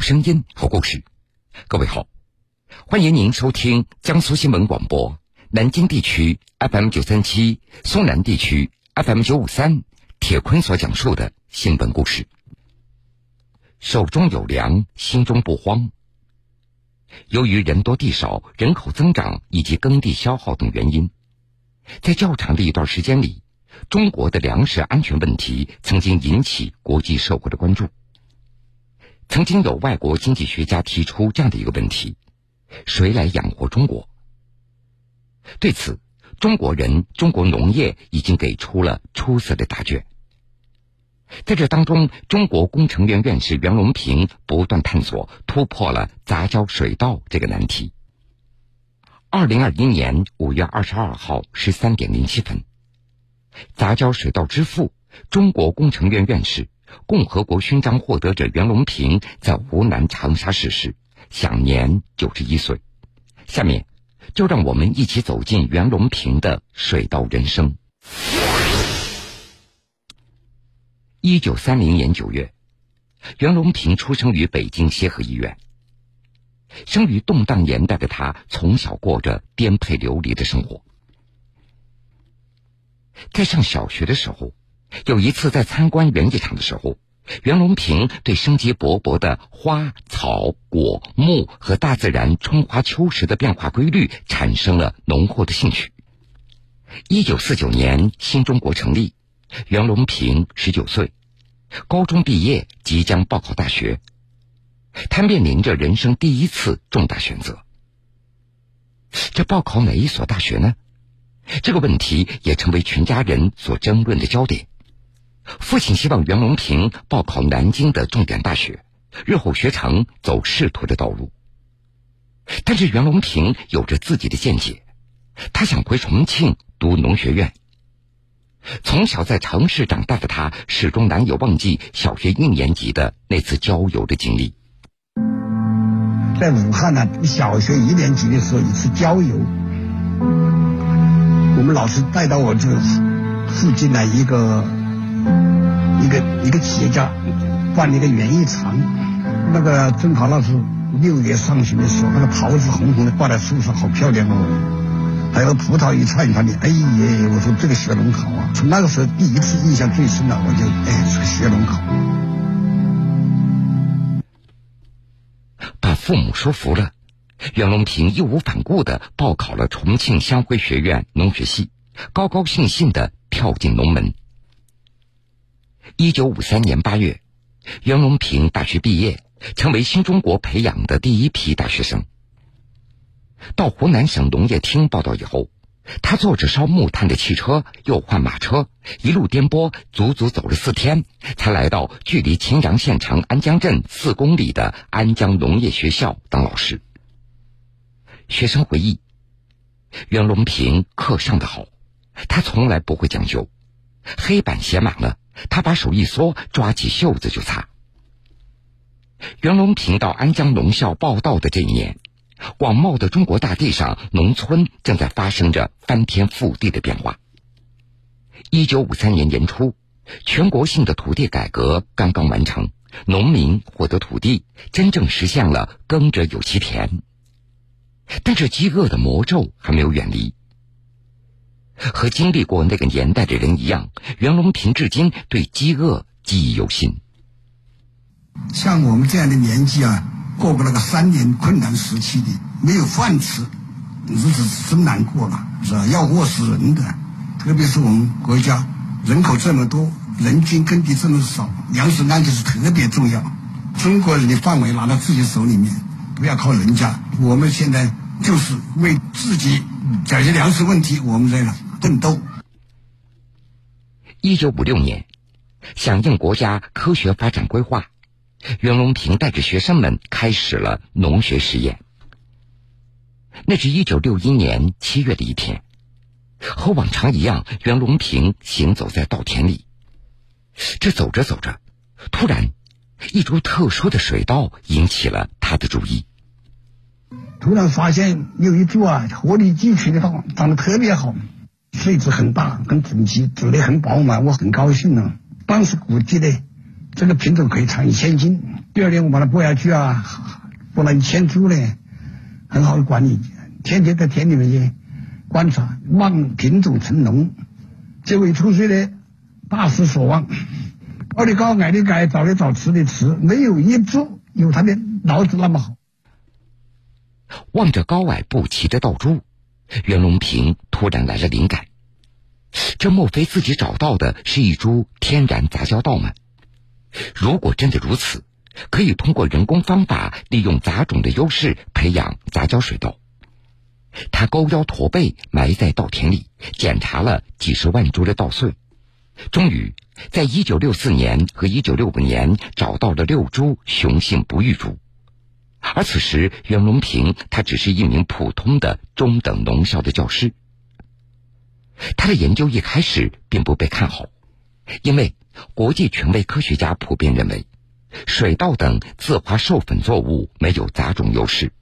声音，和故事。各位好，欢迎您收听江苏新闻广播南京地区 FM 九三七、苏南地区 FM 九五三。铁坤所讲述的新闻故事。手中有粮，心中不慌。由于人多地少、人口增长以及耕地消耗等原因，在较长的一段时间里，中国的粮食安全问题曾经引起国际社会的关注。曾经有外国经济学家提出这样的一个问题：谁来养活中国？对此，中国人、中国农业已经给出了出色的答卷。在这当中，中国工程院院士袁隆平不断探索，突破了杂交水稻这个难题。二零二一年五月二十二号十三点零七分，杂交水稻之父、中国工程院院士。共和国勋章获得者袁隆平在湖南长沙逝世，享年九十一岁。下面，就让我们一起走进袁隆平的水稻人生。一九三零年九月，袁隆平出生于北京协和医院。生于动荡年代的他，从小过着颠沛流离的生活。在上小学的时候。有一次在参观园艺场的时候，袁隆平对生机勃勃的花草果木和大自然春华秋实的变化规律产生了浓厚的兴趣。一九四九年，新中国成立，袁隆平十九岁，高中毕业，即将报考大学，他面临着人生第一次重大选择：这报考哪一所大学呢？这个问题也成为全家人所争论的焦点。父亲希望袁隆平报考南京的重点大学，日后学成走仕途的道路。但是袁隆平有着自己的见解，他想回重庆读农学院。从小在城市长大的他，始终难有忘记小学一年级的那次郊游的经历。在武汉呢，小学一年级的时候一次郊游，我们老师带到我这附近的一个。一个一个企业家办了一个园艺场，那个正好那是六月上旬的时候，那个桃子红红的挂在树上，好漂亮哦。还有葡萄一串一串的，哎呀，我说这个学农好啊！从那个时候第一次印象最深了，我就哎，这个学农好。把父母说服了，袁隆平义无反顾的报考了重庆湘辉学院农学系，高高兴兴的跳进农门。一九五三年八月，袁隆平大学毕业，成为新中国培养的第一批大学生。到湖南省农业厅报道以后，他坐着烧木炭的汽车，又换马车，一路颠簸，足足走了四天，才来到距离秦阳县城安江镇四公里的安江农业学校当老师。学生回忆，袁隆平课上的好，他从来不会讲究，黑板写满了。他把手一缩，抓起袖子就擦。袁隆平到安江农校报道的这一年，广袤的中国大地上，农村正在发生着翻天覆地的变化。一九五三年年初，全国性的土地改革刚刚完成，农民获得土地，真正实现了“耕者有其田”。但是，饥饿的魔咒还没有远离。和经历过那个年代的人一样，袁隆平至今对饥饿记忆犹新。像我们这样的年纪啊，过过那个三年困难时期的，没有饭吃，日子是真难过了，是吧？要饿死人的。特别是我们国家人口这么多，人均耕地这么少，粮食安全是特别重要。中国人的范围拿到自己手里面，不要靠人家。我们现在就是为自己解决粮食问题，我们这个。奋斗。一九五六年，响应国家科学发展规划，袁隆平带着学生们开始了农学实验。那是一九六一年七月的一天，和往常一样，袁隆平行走在稻田里。这走着走着，突然，一株特殊的水稻引起了他的注意。突然发现有一株啊，活力俱全的稻，长得特别好。穗子很大，很整齐，籽粒很饱满，我很高兴呢。当时估计呢，这个品种可以产一千斤。第二年我把它播下去啊，播了一千株呢，很好的管理，天天在田里面去观察，望品种成龙。结果一出水呢，大失所望，高的高，矮的矮，早的早，迟的迟，没有一株有它的脑子那么好。望着高矮不齐的稻株，袁隆平突然来了灵感：这莫非自己找到的是一株天然杂交稻吗？如果真的如此，可以通过人工方法，利用杂种的优势培养杂交水稻。他勾腰驼背，埋在稻田里，检查了几十万株的稻穗，终于在1964年和1965年找到了六株雄性不育株。而此时，袁隆平他只是一名普通的中等农校的教师。他的研究一开始并不被看好，因为国际权威科学家普遍认为，水稻等自花授粉作物没有杂种优势。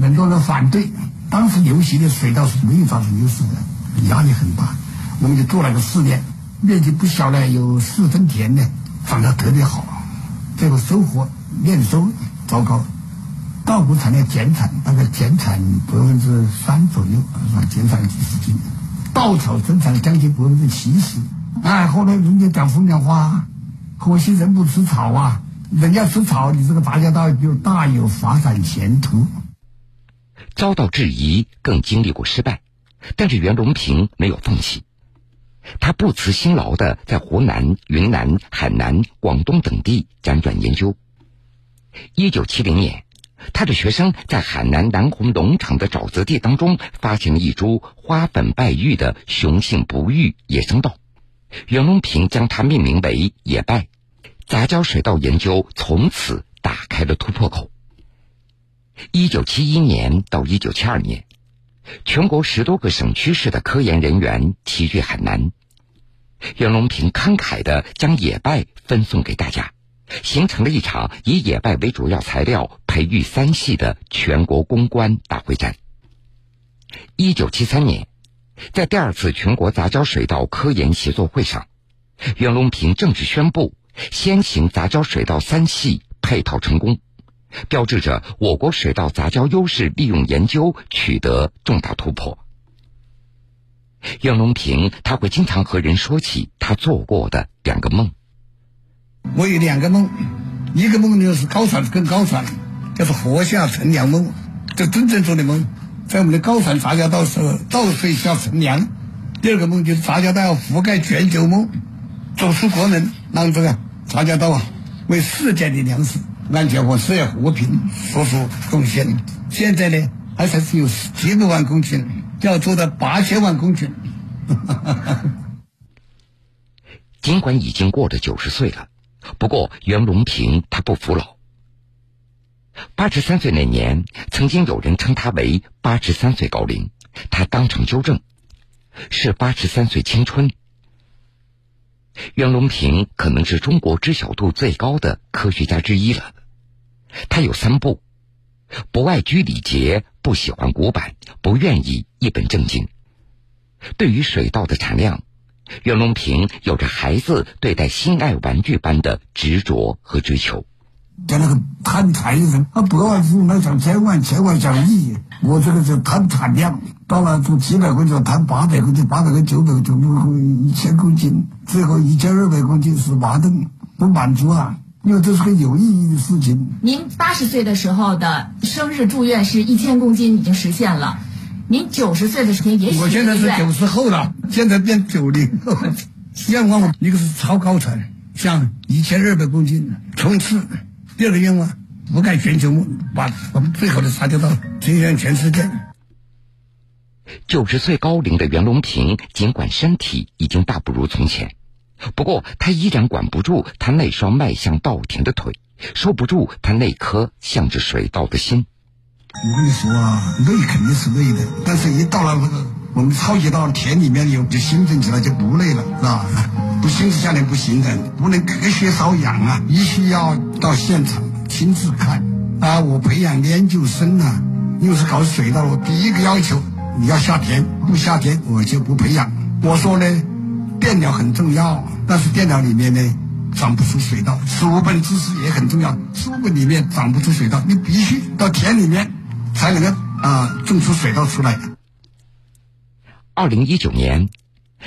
很多人反对，当时流行的水稻是没有杂种优势的，压力很大。我们就做了个试验，面积不小呢，有四分田呢，长得特别好，这个收获验收。糟糕，稻谷产量减产，大概减产百分之三左右，是吧？减产几十斤。稻草增产了将近百分之七十。哎，后来人家讲风凉话，可惜人不吃草啊！人家吃草，你这个杂交稻就大有发展前途。遭到质疑，更经历过失败，但是袁隆平没有放弃，他不辞辛劳的在湖南、云南、海南、广东等地辗转研究。一九七零年，他的学生在海南南红农场的沼泽地当中发现了一株花粉败育的雄性不育野生稻，袁隆平将它命名为“野败”。杂交水稻研究从此打开了突破口。一九七一年到一九七二年，全国十多个省区市的科研人员齐聚海南，袁隆平慷慨的将野败分送给大家。形成了一场以野外为主要材料培育三系的全国攻关大会战。一九七三年，在第二次全国杂交水稻科研协作会上，袁隆平正式宣布先行杂交水稻三系配套成功，标志着我国水稻杂交优势利用研究取得重大突破。袁隆平他会经常和人说起他做过的两个梦。我有两个梦，一个梦就是高产更高产，就是禾下乘凉梦，就真正做的梦，在我们的高产杂交稻时候稻穗下乘凉。第二个梦就是杂交稻要覆盖全球梦，走出国门，让这个杂交稻啊为世界的粮食安全和世界和平做出贡献。现在呢，还才是有几百万公顷，要做到八千万公顷。尽管已经过了九十岁了。不过，袁隆平他不服老。八十三岁那年，曾经有人称他为“八十三岁高龄”，他当场纠正，是八十三岁青春。袁隆平可能是中国知晓度最高的科学家之一了。他有三不：不爱拘礼节，不喜欢古板，不愿意一本正经。对于水稻的产量。袁隆平有着孩子对待心爱玩具般的执着和追求。在那个谈产人，他百万富翁那讲千万，千万讲亿，我这个是谈产量。到了从几百公斤谈八百公斤，八百个九百九百公一千公斤，最后一千二百公斤是麻的，不满足啊！因为这是个有意义的事情。您八十岁的时候的生日祝愿是一千公斤已经实现了。您九十岁的时候也许我现在是九十后了，现在变九零后。愿望一个是超高产，像一千二百公斤冲刺；第二个愿望覆盖全球，把我们最好的杂交稻推向全世界。九十岁高龄的袁隆平，尽管身体已经大不如从前，不过他依然管不住他那双迈向稻田的腿，收不住他那颗向着水稻的心。我跟你说啊，累肯定是累的，但是一到了那个我们超级到田里面有就兴奋起来就不累了，是吧？不兴奋下来不行的，不能隔靴搔痒啊，必须要到现场亲自看啊！我培养研究生呢，又是搞水稻，我第一个要求你要下田，不下田我就不培养。我说呢，电脑很重要，但是电脑里面呢，长不出水稻。书本知识也很重要，书本里面长不出水稻，你必须到田里面才能啊种出水稻出来。二零一九年，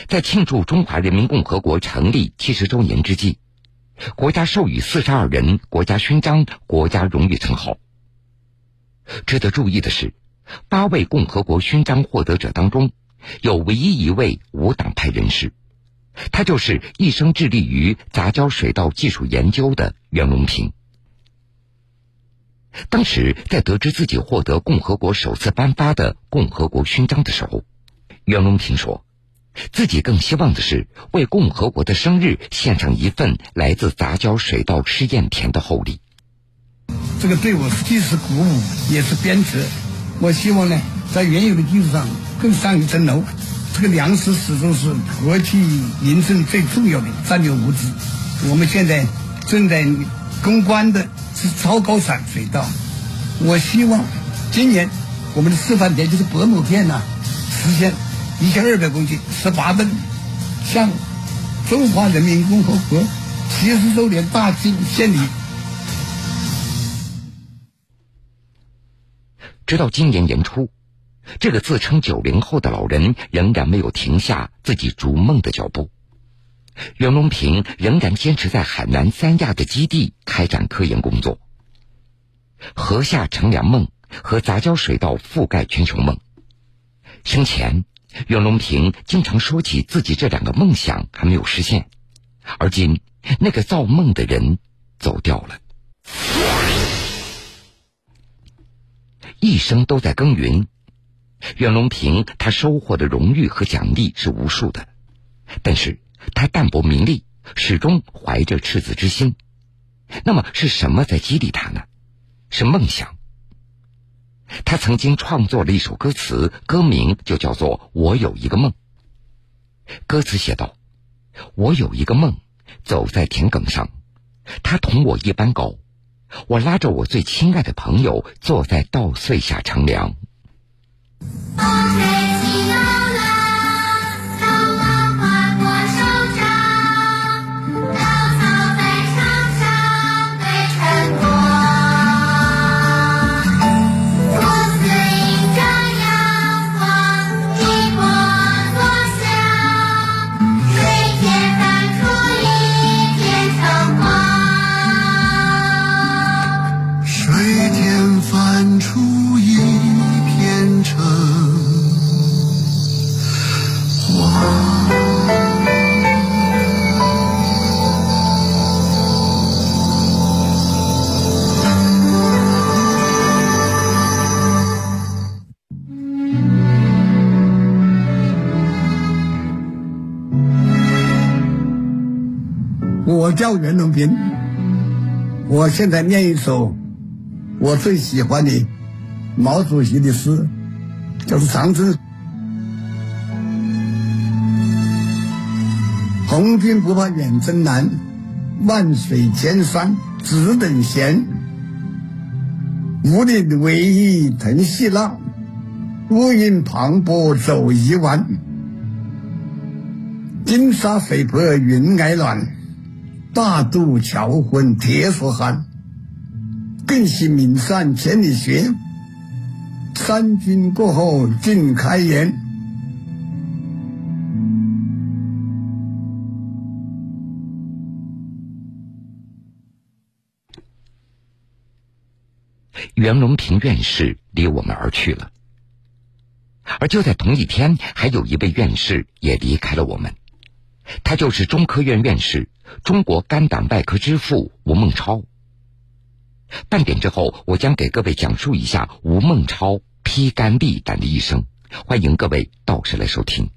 在庆祝中华人民共和国成立七十周年之际，国家授予四十二人国家勋章、国家荣誉称号。值得注意的是，八位共和国勋章获得者当中，有唯一一位无党派人士，他就是一生致力于杂交水稻技术研究的袁隆平。当时在得知自己获得共和国首次颁发的共和国勋章的时候，袁隆平说，自己更希望的是为共和国的生日献上一份来自杂交水稻试验田的厚礼。这个对我既是鼓舞，也是鞭策。我希望呢，在原有的基础上更上一层楼。这个粮食始终是国计民生最重要的战略物资。我们现在正在攻关的是超高产水稻。我希望今年我们的示范田就是伯母片呐，实现一千二百公斤十八吨，向中华人民共和国七十周年大庆献礼。直到今年年初，这个自称九零后的老人仍然没有停下自己逐梦的脚步。袁隆平仍然坚持在海南三亚的基地开展科研工作。河下乘凉梦和杂交水稻覆盖全球梦。生前，袁隆平经常说起自己这两个梦想还没有实现，而今那个造梦的人走掉了。一生都在耕耘，袁隆平他收获的荣誉和奖励是无数的，但是他淡泊名利，始终怀着赤子之心。那么是什么在激励他呢？是梦想。他曾经创作了一首歌词，歌名就叫做《我有一个梦》。歌词写道：“我有一个梦，走在田埂上，它同我一般高。”我拉着我最亲爱的朋友，坐在稻穗下乘凉。我叫袁隆平，我现在念一首我最喜欢的毛主席的诗，就是《长征》。红军不怕远征难，万水千山只等闲。五岭逶迤腾细浪，乌云磅礴走一弯。金沙水泊云霭暖。大渡桥昏铁索寒，更喜岷山千里雪。三军过后尽开颜。袁隆平院士离我们而去了，而就在同一天，还有一位院士也离开了我们。他就是中科院院士、中国肝胆外科之父吴孟超。半点之后，我将给各位讲述一下吴孟超披肝沥胆的一生，欢迎各位到时来收听。